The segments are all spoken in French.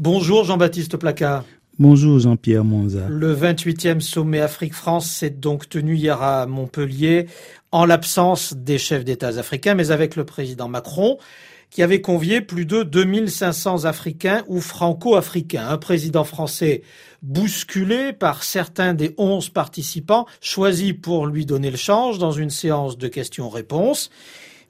Bonjour Jean-Baptiste Placard. Bonjour Jean-Pierre Monza. Le 28e sommet Afrique-France s'est donc tenu hier à Montpellier en l'absence des chefs d'État africains, mais avec le président Macron qui avait convié plus de 2500 Africains ou franco-africains. Un président français bousculé par certains des 11 participants choisis pour lui donner le change dans une séance de questions-réponses.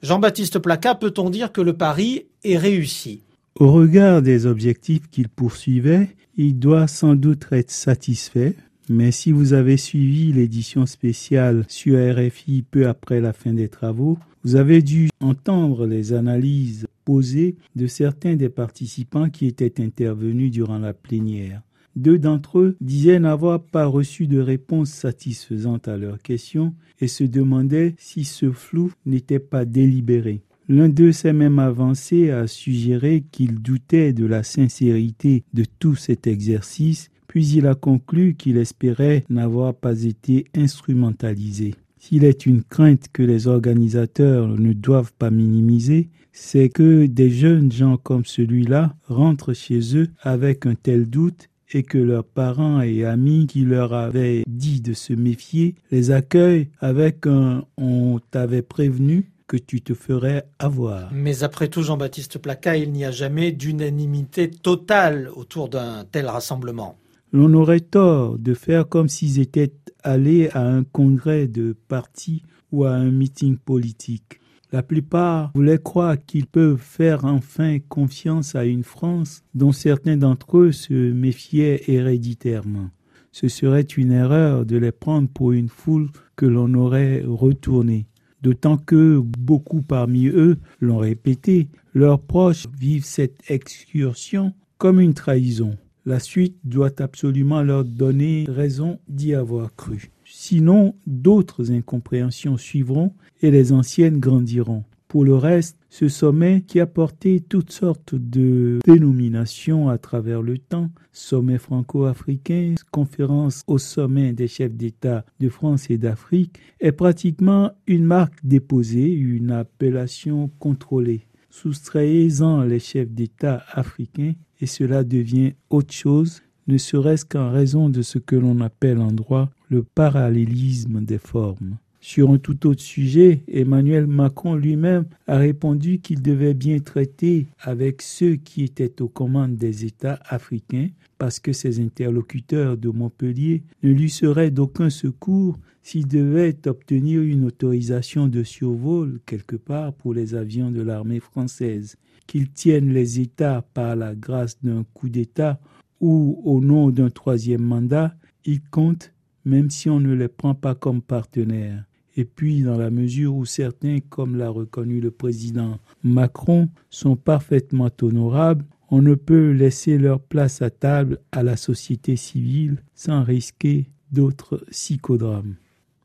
Jean-Baptiste Placa, peut-on dire que le pari est réussi? Au regard des objectifs qu'il poursuivait, il doit sans doute être satisfait, mais si vous avez suivi l'édition spéciale sur RFI peu après la fin des travaux, vous avez dû entendre les analyses posées de certains des participants qui étaient intervenus durant la plénière. Deux d'entre eux disaient n'avoir pas reçu de réponse satisfaisante à leurs questions et se demandaient si ce flou n'était pas délibéré. L'un d'eux s'est même avancé à suggérer qu'il doutait de la sincérité de tout cet exercice, puis il a conclu qu'il espérait n'avoir pas été instrumentalisé. S'il est une crainte que les organisateurs ne doivent pas minimiser, c'est que des jeunes gens comme celui-là rentrent chez eux avec un tel doute et que leurs parents et amis qui leur avaient dit de se méfier les accueillent avec un on t'avait prévenu que tu te ferais avoir. Mais après tout, Jean-Baptiste Placa, il n'y a jamais d'unanimité totale autour d'un tel rassemblement. L'on aurait tort de faire comme s'ils étaient allés à un congrès de parti ou à un meeting politique. La plupart voulaient croire qu'ils peuvent faire enfin confiance à une France dont certains d'entre eux se méfiaient héréditairement. Ce serait une erreur de les prendre pour une foule que l'on aurait retournée d'autant que beaucoup parmi eux l'ont répété, leurs proches vivent cette excursion comme une trahison. La suite doit absolument leur donner raison d'y avoir cru. Sinon, d'autres incompréhensions suivront et les anciennes grandiront. Pour le reste, ce sommet qui a porté toutes sortes de dénominations à travers le temps, sommet franco-africain, conférence au sommet des chefs d'État de France et d'Afrique, est pratiquement une marque déposée, une appellation contrôlée. Soustrayez-en les chefs d'État africains et cela devient autre chose, ne serait-ce qu'en raison de ce que l'on appelle en droit le parallélisme des formes. Sur un tout autre sujet, Emmanuel Macron lui-même a répondu qu'il devait bien traiter avec ceux qui étaient aux commandes des États africains parce que ses interlocuteurs de Montpellier ne lui seraient d'aucun secours s'il devait obtenir une autorisation de survol quelque part pour les avions de l'armée française. Qu'ils tiennent les États par la grâce d'un coup d'État ou au nom d'un troisième mandat, ils comptent même si on ne les prend pas comme partenaires. Et puis, dans la mesure où certains, comme l'a reconnu le président Macron, sont parfaitement honorables, on ne peut laisser leur place à table à la société civile sans risquer d'autres psychodrames.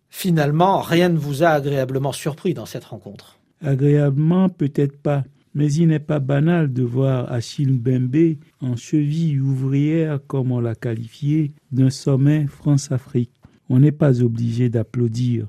Finalement, rien ne vous a agréablement surpris dans cette rencontre. Agréablement, peut-être pas, mais il n'est pas banal de voir Achille Mbembe en cheville ouvrière, comme on l'a qualifié, d'un sommet France-Afrique. On n'est pas obligé d'applaudir.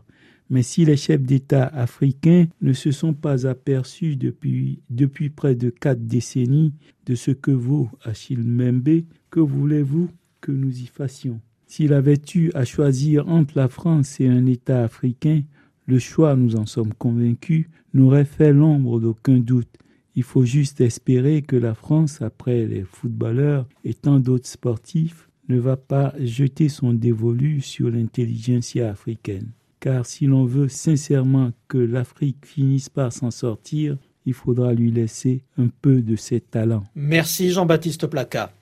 Mais si les chefs d'État africains ne se sont pas aperçus depuis, près de quatre décennies de ce que vaut Achille Mbembe, que voulez-vous que nous y fassions? S'il avait eu à choisir entre la France et un État africain, le choix, nous en sommes convaincus, n'aurait fait l'ombre d'aucun doute. Il faut juste espérer que la France, après les footballeurs et tant d'autres sportifs, ne va pas jeter son dévolu sur l'intelligentsia africaine car si l'on veut sincèrement que l'Afrique finisse par s'en sortir, il faudra lui laisser un peu de ses talents. Merci Jean-Baptiste Placa.